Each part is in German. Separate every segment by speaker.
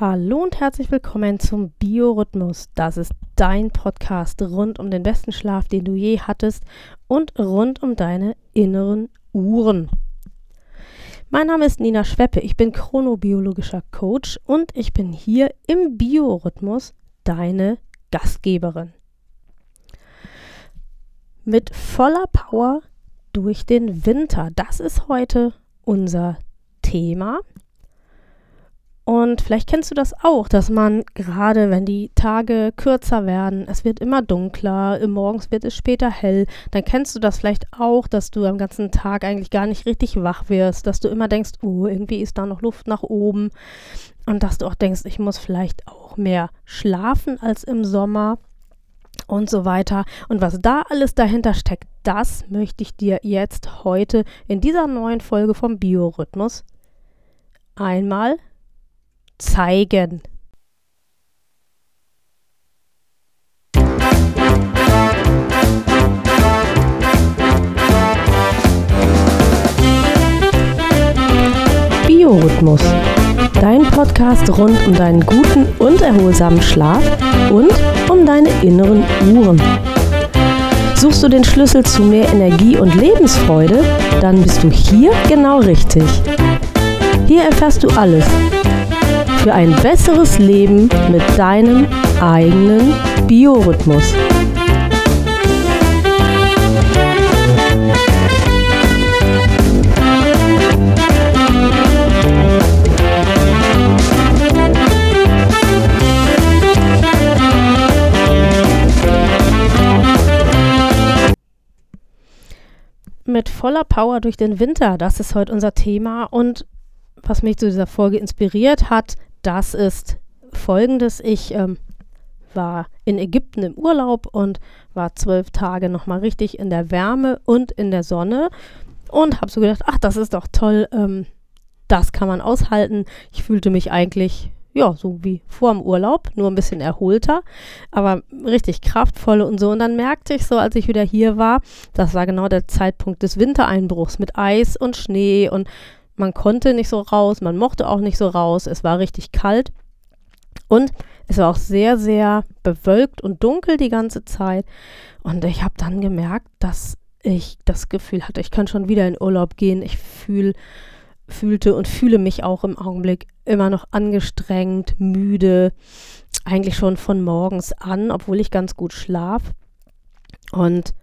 Speaker 1: Hallo und herzlich willkommen zum Biorhythmus. Das ist dein Podcast rund um den besten Schlaf, den du je hattest und rund um deine inneren Uhren. Mein Name ist Nina Schweppe, ich bin chronobiologischer Coach und ich bin hier im Biorhythmus deine Gastgeberin. Mit voller Power durch den Winter. Das ist heute unser Thema. Und vielleicht kennst du das auch, dass man gerade, wenn die Tage kürzer werden, es wird immer dunkler, morgens wird es später hell, dann kennst du das vielleicht auch, dass du am ganzen Tag eigentlich gar nicht richtig wach wirst, dass du immer denkst, oh, irgendwie ist da noch Luft nach oben und dass du auch denkst, ich muss vielleicht auch mehr schlafen als im Sommer und so weiter. Und was da alles dahinter steckt, das möchte ich dir jetzt heute in dieser neuen Folge vom Biorhythmus einmal zeigen. Biorhythmus. Dein Podcast rund um deinen guten und erholsamen Schlaf und um deine inneren Uhren. Suchst du den Schlüssel zu mehr Energie und Lebensfreude? Dann bist du hier genau richtig. Hier erfährst du alles für ein besseres Leben mit deinem eigenen Biorhythmus. Mit voller Power durch den Winter, das ist heute unser Thema und was mich zu dieser Folge inspiriert hat, das ist folgendes. Ich ähm, war in Ägypten im Urlaub und war zwölf Tage nochmal richtig in der Wärme und in der Sonne und habe so gedacht, ach, das ist doch toll, ähm, das kann man aushalten. Ich fühlte mich eigentlich, ja, so wie vor dem Urlaub, nur ein bisschen erholter, aber richtig kraftvoll und so. Und dann merkte ich so, als ich wieder hier war, das war genau der Zeitpunkt des Wintereinbruchs mit Eis und Schnee und man konnte nicht so raus, man mochte auch nicht so raus. Es war richtig kalt. Und es war auch sehr, sehr bewölkt und dunkel die ganze Zeit. Und ich habe dann gemerkt, dass ich das Gefühl hatte, ich kann schon wieder in Urlaub gehen. Ich fühl, fühlte und fühle mich auch im Augenblick immer noch angestrengt, müde, eigentlich schon von morgens an, obwohl ich ganz gut schlaf. Und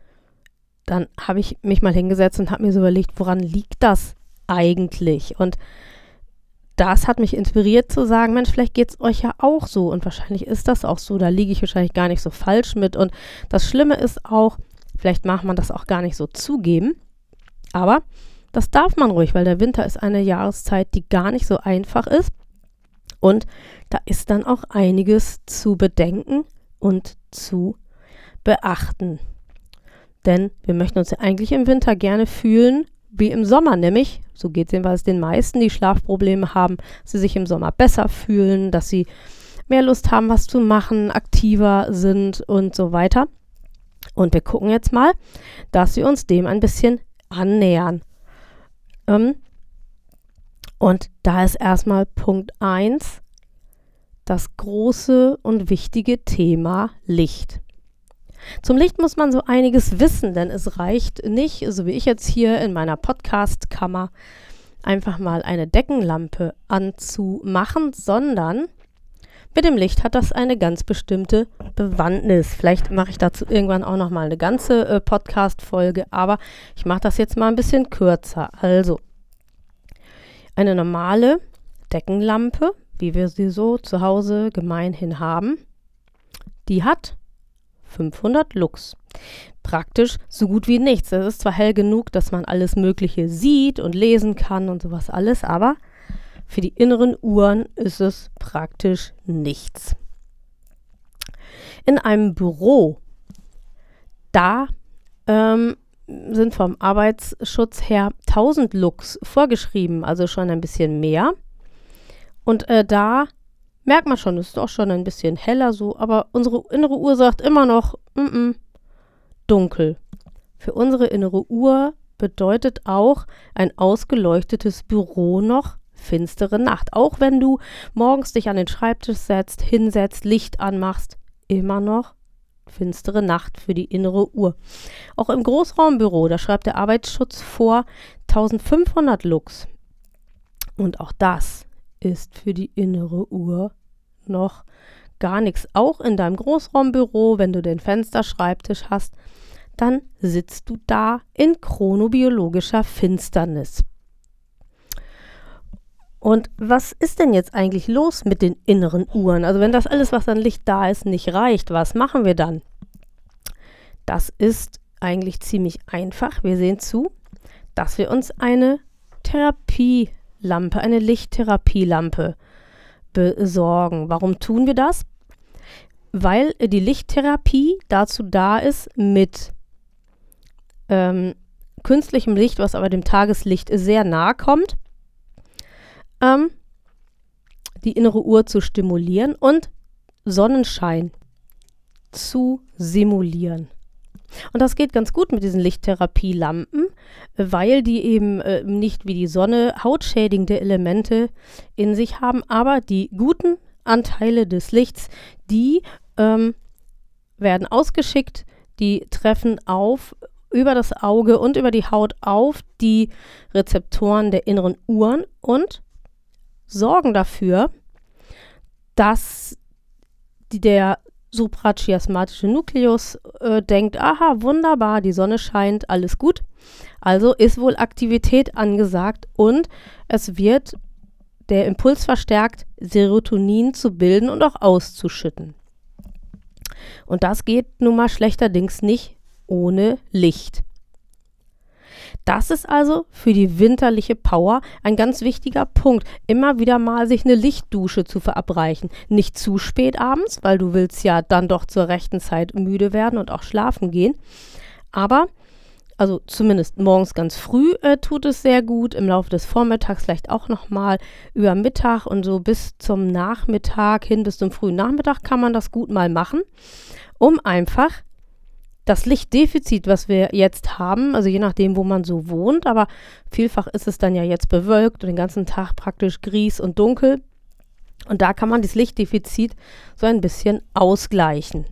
Speaker 1: dann habe ich mich mal hingesetzt und habe mir so überlegt, woran liegt das eigentlich? Und das hat mich inspiriert zu sagen, Mensch, vielleicht geht es euch ja auch so und wahrscheinlich ist das auch so, da liege ich wahrscheinlich gar nicht so falsch mit und das Schlimme ist auch, vielleicht mag man das auch gar nicht so zugeben, aber das darf man ruhig, weil der Winter ist eine Jahreszeit, die gar nicht so einfach ist und da ist dann auch einiges zu bedenken und zu beachten. Denn wir möchten uns ja eigentlich im Winter gerne fühlen wie im Sommer, nämlich, so geht es jedenfalls den meisten, die Schlafprobleme haben, sie sich im Sommer besser fühlen, dass sie mehr Lust haben, was zu machen, aktiver sind und so weiter. Und wir gucken jetzt mal, dass wir uns dem ein bisschen annähern. Ähm, und da ist erstmal Punkt 1 das große und wichtige Thema Licht. Zum Licht muss man so einiges wissen, denn es reicht nicht, so wie ich jetzt hier in meiner Podcast-Kammer, einfach mal eine Deckenlampe anzumachen, sondern mit dem Licht hat das eine ganz bestimmte Bewandtnis. Vielleicht mache ich dazu irgendwann auch noch mal eine ganze äh, Podcast-Folge, aber ich mache das jetzt mal ein bisschen kürzer. Also, eine normale Deckenlampe, wie wir sie so zu Hause gemeinhin haben, die hat 500 Lux. Praktisch so gut wie nichts. Es ist zwar hell genug, dass man alles Mögliche sieht und lesen kann und sowas alles, aber für die inneren Uhren ist es praktisch nichts. In einem Büro, da ähm, sind vom Arbeitsschutz her 1000 Lux vorgeschrieben, also schon ein bisschen mehr. Und äh, da merkt man schon, es ist auch schon ein bisschen heller so, aber unsere innere Uhr sagt immer noch, mm -mm, dunkel. Für unsere innere Uhr bedeutet auch ein ausgeleuchtetes Büro noch finstere Nacht. Auch wenn du morgens dich an den Schreibtisch setzt, hinsetzt, Licht anmachst, immer noch finstere Nacht für die innere Uhr. Auch im Großraumbüro, da schreibt der Arbeitsschutz vor 1500 Lux. Und auch das ist für die innere Uhr noch gar nichts. Auch in deinem Großraumbüro, wenn du den Fensterschreibtisch hast, dann sitzt du da in chronobiologischer Finsternis. Und was ist denn jetzt eigentlich los mit den inneren Uhren? Also wenn das alles, was an Licht da ist, nicht reicht, was machen wir dann? Das ist eigentlich ziemlich einfach. Wir sehen zu, dass wir uns eine Therapielampe, eine Lichttherapielampe besorgen. Warum tun wir das? Weil die Lichttherapie dazu da ist, mit ähm, künstlichem Licht, was aber dem Tageslicht sehr nahe kommt, ähm, die innere Uhr zu stimulieren und Sonnenschein zu simulieren. Und das geht ganz gut mit diesen Lichttherapielampen, weil die eben äh, nicht wie die Sonne hautschädigende Elemente in sich haben, aber die guten Anteile des Lichts, die ähm, werden ausgeschickt, die treffen auf über das Auge und über die Haut auf die Rezeptoren der inneren Uhren und sorgen dafür, dass der suprachiasmatische Nukleus äh, denkt, aha, wunderbar, die Sonne scheint, alles gut. Also ist wohl Aktivität angesagt und es wird der Impuls verstärkt, Serotonin zu bilden und auch auszuschütten. Und das geht nun mal schlechterdings nicht ohne Licht. Das ist also für die winterliche Power ein ganz wichtiger Punkt. Immer wieder mal sich eine Lichtdusche zu verabreichen. Nicht zu spät abends, weil du willst ja dann doch zur rechten Zeit müde werden und auch schlafen gehen. Aber also zumindest morgens ganz früh äh, tut es sehr gut, im Laufe des Vormittags vielleicht auch nochmal über Mittag und so bis zum Nachmittag hin, bis zum frühen Nachmittag kann man das gut mal machen, um einfach das Lichtdefizit, was wir jetzt haben, also je nachdem, wo man so wohnt, aber vielfach ist es dann ja jetzt bewölkt und den ganzen Tag praktisch gries und dunkel. Und da kann man das Lichtdefizit so ein bisschen ausgleichen.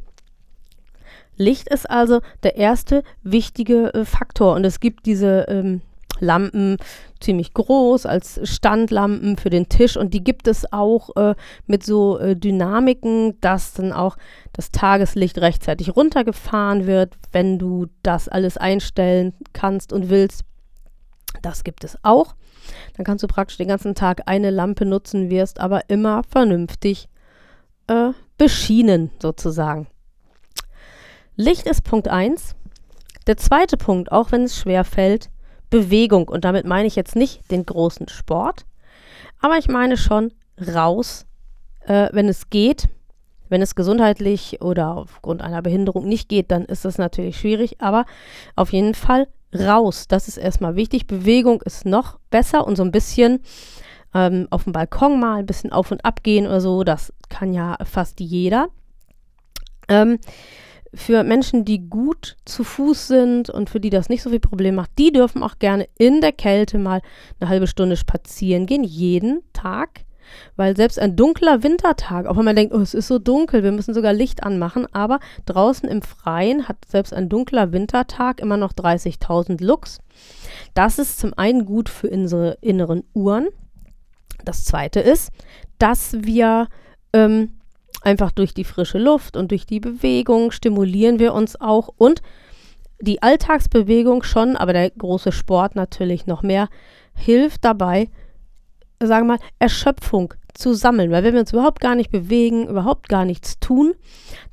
Speaker 1: Licht ist also der erste wichtige äh, Faktor und es gibt diese ähm, Lampen ziemlich groß als Standlampen für den Tisch und die gibt es auch äh, mit so äh, Dynamiken, dass dann auch das Tageslicht rechtzeitig runtergefahren wird, wenn du das alles einstellen kannst und willst. Das gibt es auch. Dann kannst du praktisch den ganzen Tag eine Lampe nutzen, wirst aber immer vernünftig äh, beschienen sozusagen. Licht ist Punkt 1. Der zweite Punkt, auch wenn es schwer fällt, Bewegung. Und damit meine ich jetzt nicht den großen Sport, aber ich meine schon raus, äh, wenn es geht. Wenn es gesundheitlich oder aufgrund einer Behinderung nicht geht, dann ist das natürlich schwierig, aber auf jeden Fall raus. Das ist erstmal wichtig. Bewegung ist noch besser und so ein bisschen ähm, auf dem Balkon mal ein bisschen auf und ab gehen oder so, das kann ja fast jeder. Ähm, für Menschen, die gut zu Fuß sind und für die das nicht so viel Problem macht, die dürfen auch gerne in der Kälte mal eine halbe Stunde spazieren gehen, jeden Tag. Weil selbst ein dunkler Wintertag, auch wenn man denkt, oh, es ist so dunkel, wir müssen sogar Licht anmachen, aber draußen im Freien hat selbst ein dunkler Wintertag immer noch 30.000 Lux. Das ist zum einen gut für unsere inneren Uhren. Das zweite ist, dass wir ähm, Einfach durch die frische Luft und durch die Bewegung stimulieren wir uns auch und die Alltagsbewegung schon, aber der große Sport natürlich noch mehr, hilft dabei, sagen wir mal, Erschöpfung zu sammeln. Weil wenn wir uns überhaupt gar nicht bewegen, überhaupt gar nichts tun,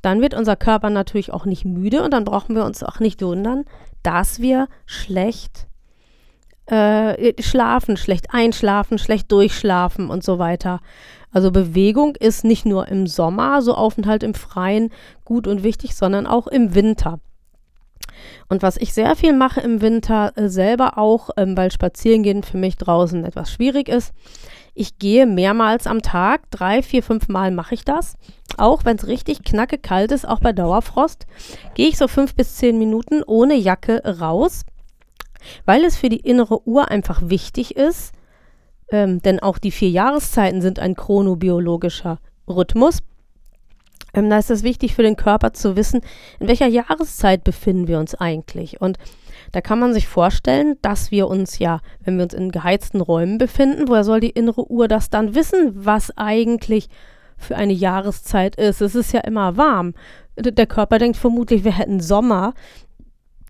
Speaker 1: dann wird unser Körper natürlich auch nicht müde und dann brauchen wir uns auch nicht wundern, dass wir schlecht äh, schlafen, schlecht einschlafen, schlecht durchschlafen und so weiter. Also Bewegung ist nicht nur im Sommer, so Aufenthalt im Freien gut und wichtig, sondern auch im Winter. Und was ich sehr viel mache im Winter, äh, selber auch, ähm, weil Spazierengehen für mich draußen etwas schwierig ist, ich gehe mehrmals am Tag, drei, vier, fünf Mal mache ich das. Auch wenn es richtig knacke kalt ist, auch bei Dauerfrost, gehe ich so fünf bis zehn Minuten ohne Jacke raus, weil es für die innere Uhr einfach wichtig ist, ähm, denn auch die vier Jahreszeiten sind ein chronobiologischer Rhythmus. Ähm, da ist es wichtig für den Körper zu wissen, in welcher Jahreszeit befinden wir uns eigentlich. Und da kann man sich vorstellen, dass wir uns ja, wenn wir uns in geheizten Räumen befinden, woher soll die innere Uhr das dann wissen, was eigentlich für eine Jahreszeit ist? Es ist ja immer warm. Der Körper denkt vermutlich, wir hätten Sommer.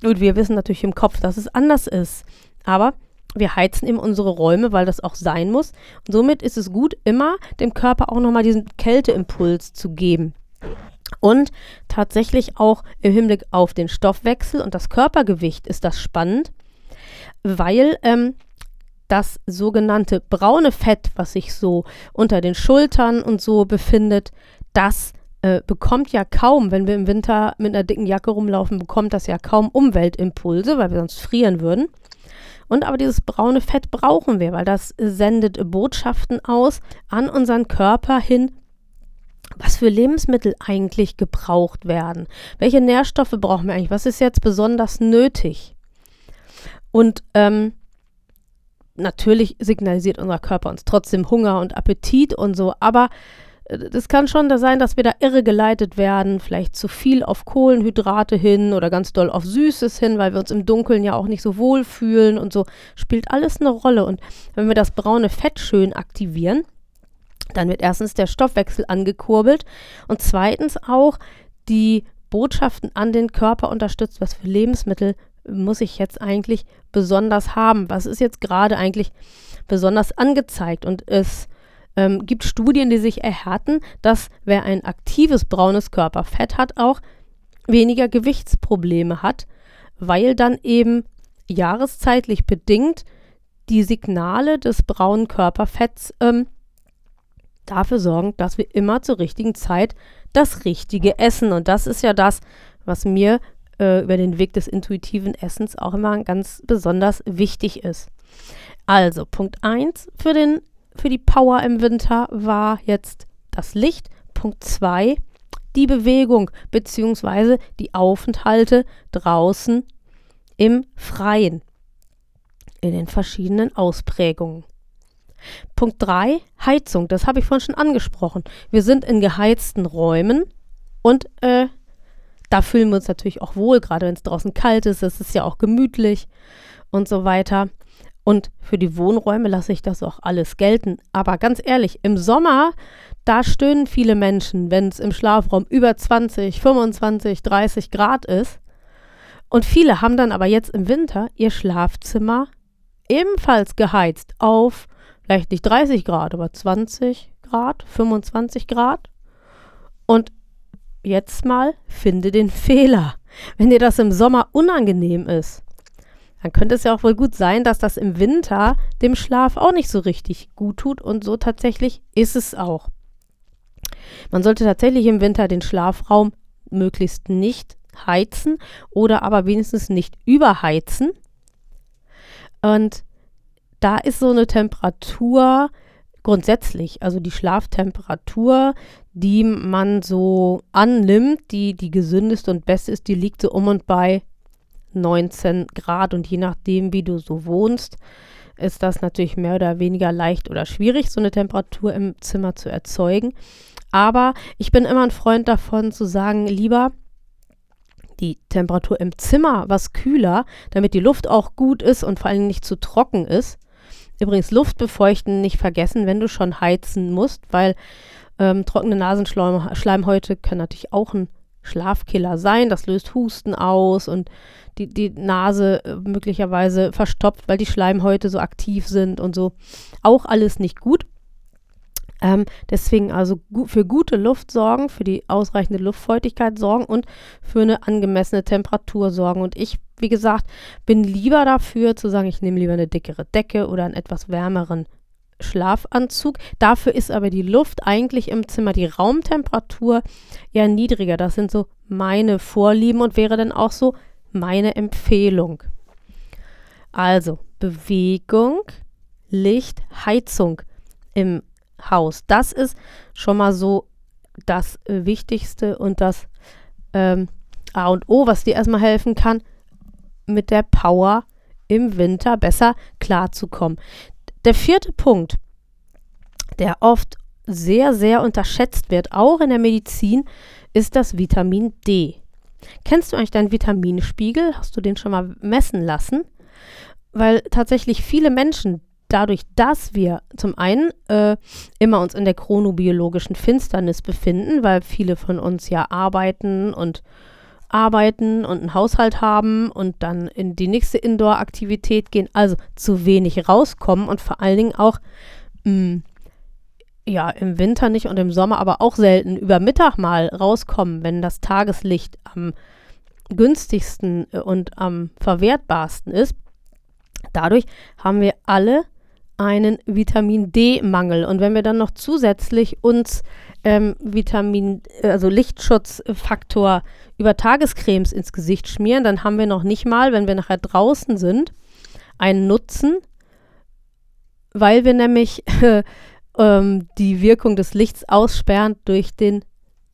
Speaker 1: Und wir wissen natürlich im Kopf, dass es anders ist. Aber wir heizen eben unsere Räume, weil das auch sein muss. Und somit ist es gut, immer dem Körper auch nochmal diesen Kälteimpuls zu geben. Und tatsächlich auch im Hinblick auf den Stoffwechsel und das Körpergewicht ist das spannend, weil ähm, das sogenannte braune Fett, was sich so unter den Schultern und so befindet, das äh, bekommt ja kaum, wenn wir im Winter mit einer dicken Jacke rumlaufen, bekommt das ja kaum Umweltimpulse, weil wir sonst frieren würden. Und aber dieses braune Fett brauchen wir, weil das sendet Botschaften aus an unseren Körper hin, was für Lebensmittel eigentlich gebraucht werden. Welche Nährstoffe brauchen wir eigentlich? Was ist jetzt besonders nötig? Und ähm, natürlich signalisiert unser Körper uns trotzdem Hunger und Appetit und so, aber das kann schon da sein, dass wir da irregeleitet werden, vielleicht zu viel auf Kohlenhydrate hin oder ganz doll auf Süßes hin, weil wir uns im Dunkeln ja auch nicht so wohl fühlen und so spielt alles eine Rolle. Und wenn wir das braune Fett schön aktivieren, dann wird erstens der Stoffwechsel angekurbelt und zweitens auch die Botschaften an den Körper unterstützt, was für Lebensmittel muss ich jetzt eigentlich besonders haben? Was ist jetzt gerade eigentlich besonders angezeigt? Und es ähm, gibt Studien, die sich erhärten, dass wer ein aktives braunes Körperfett hat, auch weniger Gewichtsprobleme hat, weil dann eben jahreszeitlich bedingt die Signale des braunen Körperfetts ähm, dafür sorgen, dass wir immer zur richtigen Zeit das Richtige essen. Und das ist ja das, was mir äh, über den Weg des intuitiven Essens auch immer ganz besonders wichtig ist. Also, Punkt 1 für den für die Power im Winter war jetzt das Licht. Punkt 2, die Bewegung bzw. die Aufenthalte draußen im Freien in den verschiedenen Ausprägungen. Punkt 3, Heizung. Das habe ich vorhin schon angesprochen. Wir sind in geheizten Räumen und äh, da fühlen wir uns natürlich auch wohl, gerade wenn es draußen kalt ist. Es ist ja auch gemütlich und so weiter. Und für die Wohnräume lasse ich das auch alles gelten. Aber ganz ehrlich, im Sommer, da stöhnen viele Menschen, wenn es im Schlafraum über 20, 25, 30 Grad ist. Und viele haben dann aber jetzt im Winter ihr Schlafzimmer ebenfalls geheizt auf vielleicht nicht 30 Grad, aber 20 Grad, 25 Grad. Und jetzt mal finde den Fehler. Wenn dir das im Sommer unangenehm ist, dann könnte es ja auch wohl gut sein, dass das im Winter dem Schlaf auch nicht so richtig gut tut und so tatsächlich ist es auch. Man sollte tatsächlich im Winter den Schlafraum möglichst nicht heizen oder aber wenigstens nicht überheizen. Und da ist so eine Temperatur grundsätzlich, also die Schlaftemperatur, die man so annimmt, die die gesündeste und beste ist, die liegt so um und bei 19 Grad und je nachdem, wie du so wohnst, ist das natürlich mehr oder weniger leicht oder schwierig, so eine Temperatur im Zimmer zu erzeugen. Aber ich bin immer ein Freund davon zu sagen, lieber die Temperatur im Zimmer was kühler, damit die Luft auch gut ist und vor allem nicht zu trocken ist. Übrigens Luft befeuchten nicht vergessen, wenn du schon heizen musst, weil ähm, trockene Nasenschleimhäute können natürlich auch ein Schlafkiller sein. Das löst Husten aus und die, die Nase äh, möglicherweise verstopft, weil die Schleimhäute so aktiv sind und so. Auch alles nicht gut. Ähm, deswegen also gu für gute Luft sorgen, für die ausreichende Luftfeuchtigkeit sorgen und für eine angemessene Temperatur sorgen. Und ich, wie gesagt, bin lieber dafür zu sagen, ich nehme lieber eine dickere Decke oder einen etwas wärmeren Schlafanzug. Dafür ist aber die Luft eigentlich im Zimmer, die Raumtemperatur eher niedriger. Das sind so meine Vorlieben und wäre dann auch so meine Empfehlung. Also Bewegung, Licht, Heizung im Haus. Das ist schon mal so das äh, Wichtigste und das ähm, A und O, was dir erstmal helfen kann, mit der Power im Winter besser klarzukommen. Der vierte Punkt, der oft sehr, sehr unterschätzt wird, auch in der Medizin, ist das Vitamin D. Kennst du eigentlich deinen Vitaminspiegel? Hast du den schon mal messen lassen? Weil tatsächlich viele Menschen dadurch, dass wir zum einen äh, immer uns in der chronobiologischen Finsternis befinden, weil viele von uns ja arbeiten und arbeiten und einen Haushalt haben und dann in die nächste Indoor-Aktivität gehen, also zu wenig rauskommen und vor allen Dingen auch mh, mm, ja im Winter nicht und im Sommer aber auch selten über Mittag mal rauskommen, wenn das Tageslicht am günstigsten äh, und am verwertbarsten ist. Dadurch haben wir alle einen Vitamin D-Mangel. Und wenn wir dann noch zusätzlich uns ähm, Vitamin, also Lichtschutzfaktor über Tagescremes ins Gesicht schmieren, dann haben wir noch nicht mal, wenn wir nachher draußen sind, einen Nutzen, weil wir nämlich äh, ähm, die Wirkung des Lichts aussperren durch den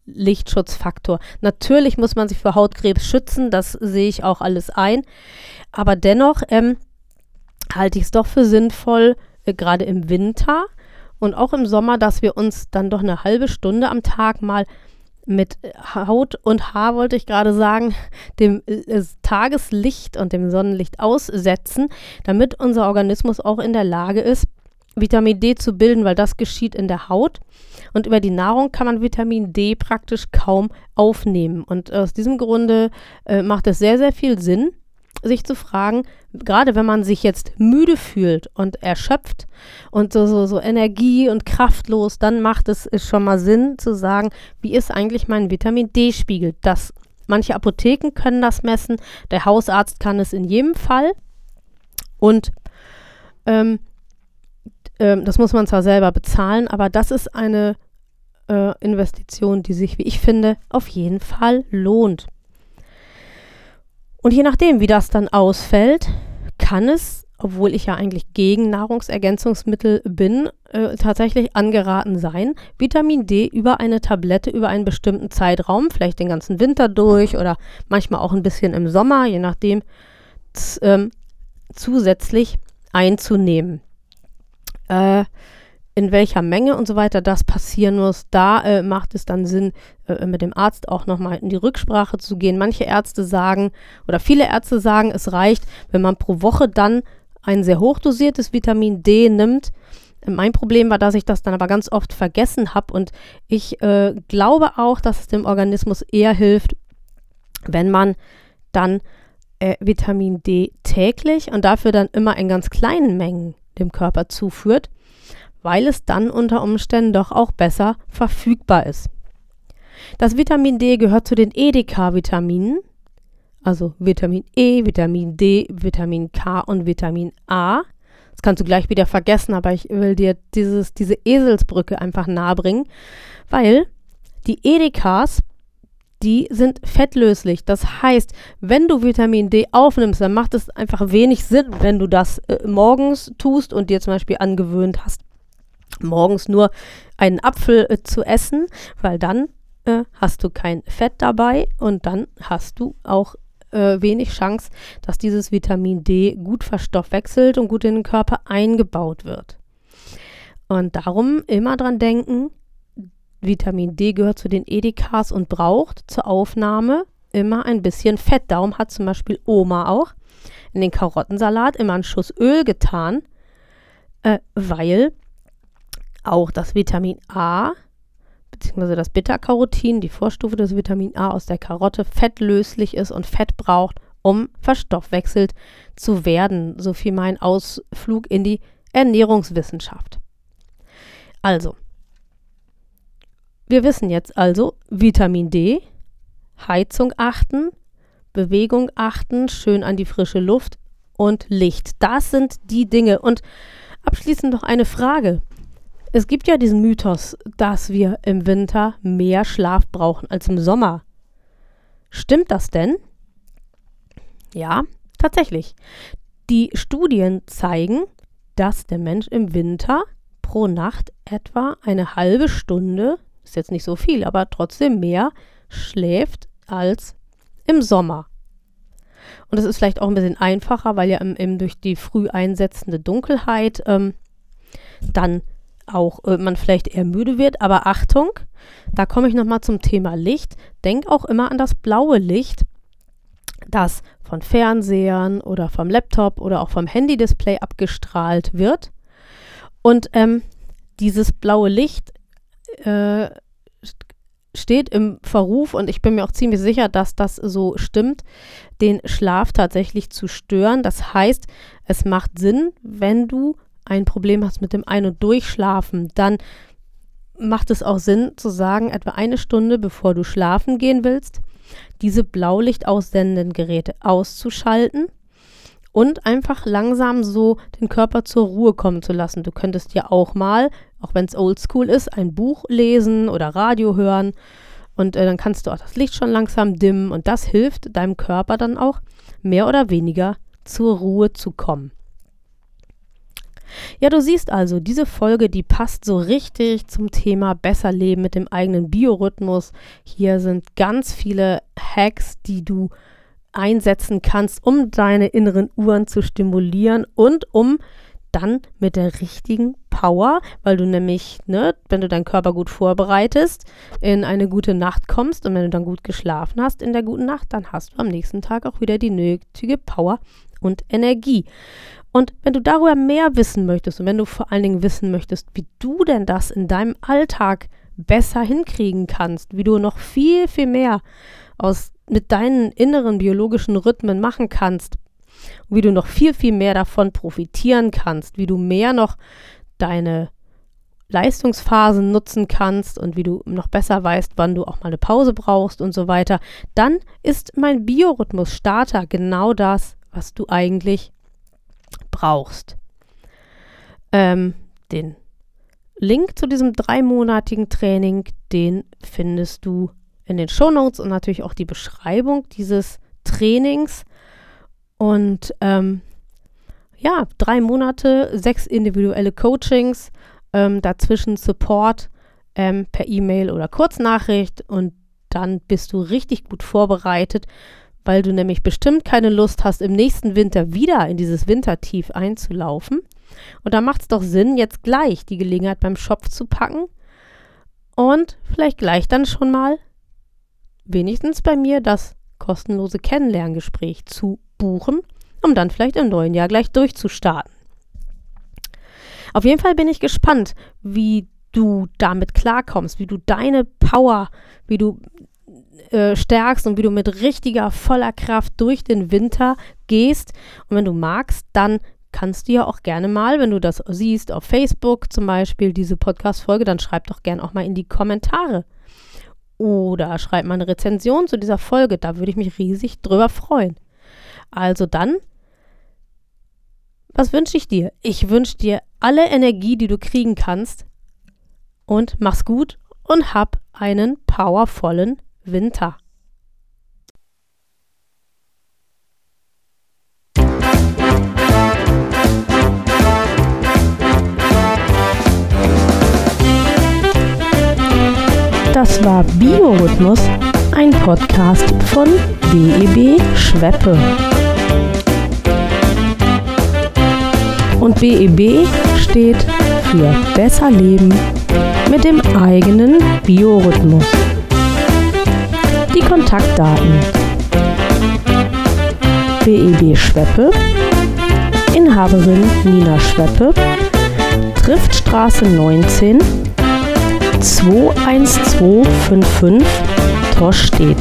Speaker 1: Lichtschutzfaktor. Natürlich muss man sich vor Hautkrebs schützen, das sehe ich auch alles ein. Aber dennoch ähm, halte ich es doch für sinnvoll, äh, gerade im Winter und auch im Sommer, dass wir uns dann doch eine halbe Stunde am Tag mal mit Haut und Haar, wollte ich gerade sagen, dem äh, Tageslicht und dem Sonnenlicht aussetzen, damit unser Organismus auch in der Lage ist, Vitamin D zu bilden, weil das geschieht in der Haut. Und über die Nahrung kann man Vitamin D praktisch kaum aufnehmen. Und aus diesem Grunde äh, macht es sehr, sehr viel Sinn, sich zu fragen, gerade wenn man sich jetzt müde fühlt und erschöpft und so, so, so Energie und kraftlos, dann macht es schon mal Sinn zu sagen, wie ist eigentlich mein Vitamin D-Spiegel? Das, manche Apotheken können das messen, der Hausarzt kann es in jedem Fall. Und ähm, ähm, das muss man zwar selber bezahlen, aber das ist eine äh, Investition, die sich, wie ich finde, auf jeden Fall lohnt. Und je nachdem, wie das dann ausfällt, kann es, obwohl ich ja eigentlich gegen Nahrungsergänzungsmittel bin, äh, tatsächlich angeraten sein, Vitamin D über eine Tablette über einen bestimmten Zeitraum, vielleicht den ganzen Winter durch oder manchmal auch ein bisschen im Sommer, je nachdem, ähm, zusätzlich einzunehmen. Äh, in welcher Menge und so weiter das passieren muss, da äh, macht es dann Sinn, äh, mit dem Arzt auch nochmal in die Rücksprache zu gehen. Manche Ärzte sagen, oder viele Ärzte sagen, es reicht, wenn man pro Woche dann ein sehr hochdosiertes Vitamin D nimmt. Mein Problem war, dass ich das dann aber ganz oft vergessen habe und ich äh, glaube auch, dass es dem Organismus eher hilft, wenn man dann äh, Vitamin D täglich und dafür dann immer in ganz kleinen Mengen dem Körper zuführt weil es dann unter Umständen doch auch besser verfügbar ist. Das Vitamin D gehört zu den Edeka-Vitaminen, also Vitamin E, Vitamin D, Vitamin K und Vitamin A. Das kannst du gleich wieder vergessen, aber ich will dir dieses, diese Eselsbrücke einfach nahebringen, weil die Edekas, die sind fettlöslich. Das heißt, wenn du Vitamin D aufnimmst, dann macht es einfach wenig Sinn, wenn du das äh, morgens tust und dir zum Beispiel angewöhnt hast, morgens nur einen Apfel äh, zu essen, weil dann äh, hast du kein Fett dabei und dann hast du auch äh, wenig Chance, dass dieses Vitamin D gut verstoffwechselt und gut in den Körper eingebaut wird. Und darum immer dran denken, Vitamin D gehört zu den Edekas und braucht zur Aufnahme immer ein bisschen Fett. Darum hat zum Beispiel Oma auch in den Karottensalat immer einen Schuss Öl getan, äh, weil auch das Vitamin A bzw. das Beta-Carotin, die Vorstufe des Vitamin A aus der Karotte, fettlöslich ist und Fett braucht, um verstoffwechselt zu werden. So viel mein Ausflug in die Ernährungswissenschaft. Also, wir wissen jetzt also Vitamin D, Heizung achten, Bewegung achten, schön an die frische Luft und Licht. Das sind die Dinge. Und abschließend noch eine Frage. Es gibt ja diesen Mythos, dass wir im Winter mehr Schlaf brauchen als im Sommer. Stimmt das denn? Ja, tatsächlich. Die Studien zeigen, dass der Mensch im Winter pro Nacht etwa eine halbe Stunde, ist jetzt nicht so viel, aber trotzdem mehr, schläft als im Sommer. Und es ist vielleicht auch ein bisschen einfacher, weil ja im durch die früh einsetzende Dunkelheit ähm, dann auch äh, man vielleicht eher müde wird. Aber Achtung, da komme ich nochmal zum Thema Licht. Denk auch immer an das blaue Licht, das von Fernsehern oder vom Laptop oder auch vom Handy-Display abgestrahlt wird. Und ähm, dieses blaue Licht äh, steht im Verruf und ich bin mir auch ziemlich sicher, dass das so stimmt, den Schlaf tatsächlich zu stören. Das heißt, es macht Sinn, wenn du ein Problem hast mit dem Ein- und Durchschlafen, dann macht es auch Sinn zu sagen, etwa eine Stunde bevor du schlafen gehen willst, diese Blaulicht aussendenden Geräte auszuschalten und einfach langsam so den Körper zur Ruhe kommen zu lassen. Du könntest ja auch mal, auch wenn es oldschool ist, ein Buch lesen oder Radio hören und äh, dann kannst du auch das Licht schon langsam dimmen und das hilft deinem Körper dann auch mehr oder weniger zur Ruhe zu kommen. Ja, du siehst also, diese Folge, die passt so richtig zum Thema besser leben mit dem eigenen Biorhythmus. Hier sind ganz viele Hacks, die du einsetzen kannst, um deine inneren Uhren zu stimulieren und um dann mit der richtigen Power, weil du nämlich, ne, wenn du deinen Körper gut vorbereitest, in eine gute Nacht kommst und wenn du dann gut geschlafen hast in der guten Nacht, dann hast du am nächsten Tag auch wieder die nötige Power und Energie. Und wenn du darüber mehr wissen möchtest und wenn du vor allen Dingen wissen möchtest, wie du denn das in deinem Alltag besser hinkriegen kannst, wie du noch viel, viel mehr aus mit deinen inneren biologischen Rhythmen machen kannst, wie du noch viel, viel mehr davon profitieren kannst, wie du mehr noch deine Leistungsphasen nutzen kannst und wie du noch besser weißt, wann du auch mal eine Pause brauchst und so weiter, dann ist mein Biorhythmus Starter genau das, was du eigentlich brauchst. Ähm, den Link zu diesem dreimonatigen Training, den findest du in den Shownotes und natürlich auch die Beschreibung dieses Trainings. Und ähm, ja, drei Monate, sechs individuelle Coachings, ähm, dazwischen Support ähm, per E-Mail oder Kurznachricht und dann bist du richtig gut vorbereitet weil du nämlich bestimmt keine Lust hast, im nächsten Winter wieder in dieses Wintertief einzulaufen. Und da macht es doch Sinn, jetzt gleich die Gelegenheit beim Schopf zu packen und vielleicht gleich dann schon mal wenigstens bei mir das kostenlose Kennenlerngespräch zu buchen, um dann vielleicht im neuen Jahr gleich durchzustarten. Auf jeden Fall bin ich gespannt, wie du damit klarkommst, wie du deine Power, wie du äh, stärkst und wie du mit richtiger, voller Kraft durch den Winter gehst. Und wenn du magst, dann kannst du ja auch gerne mal, wenn du das siehst, auf Facebook zum Beispiel, diese Podcast-Folge, dann schreib doch gerne auch mal in die Kommentare. Oder schreib mal eine Rezension zu dieser Folge. Da würde ich mich riesig drüber freuen. Also dann, was wünsche ich dir? Ich wünsche dir alle Energie, die du kriegen kannst. Und mach's gut und hab einen powervollen Winter. Das war Biorhythmus, ein Podcast von BEB Schweppe. Und BEB steht für Besser Leben mit dem eigenen Biorhythmus die Kontaktdaten. BEB Schweppe, Inhaberin Nina Schweppe, Triftstraße 19, 21255, Torstedt.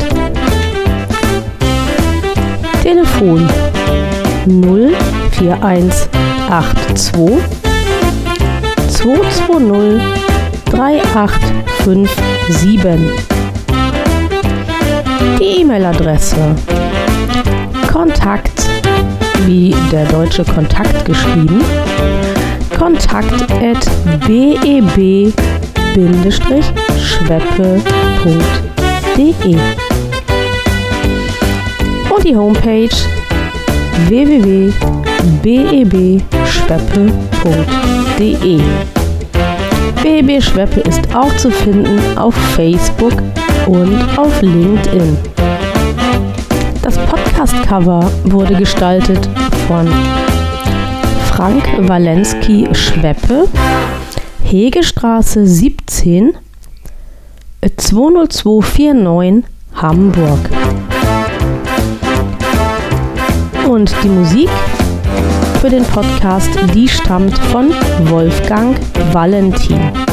Speaker 1: Telefon 04182 220 3857 die E-Mail-Adresse. Kontakt, wie der deutsche Kontakt geschrieben, kontakt at beb-schweppe.de und die Homepage www.bebschweppe.de BB Schweppe ist auch zu finden auf Facebook und auf LinkedIn. Das Podcast-Cover wurde gestaltet von Frank Walensky Schweppe, Hegestraße 17, 20249 Hamburg. Und die Musik für den Podcast, die stammt von Wolfgang Valentin.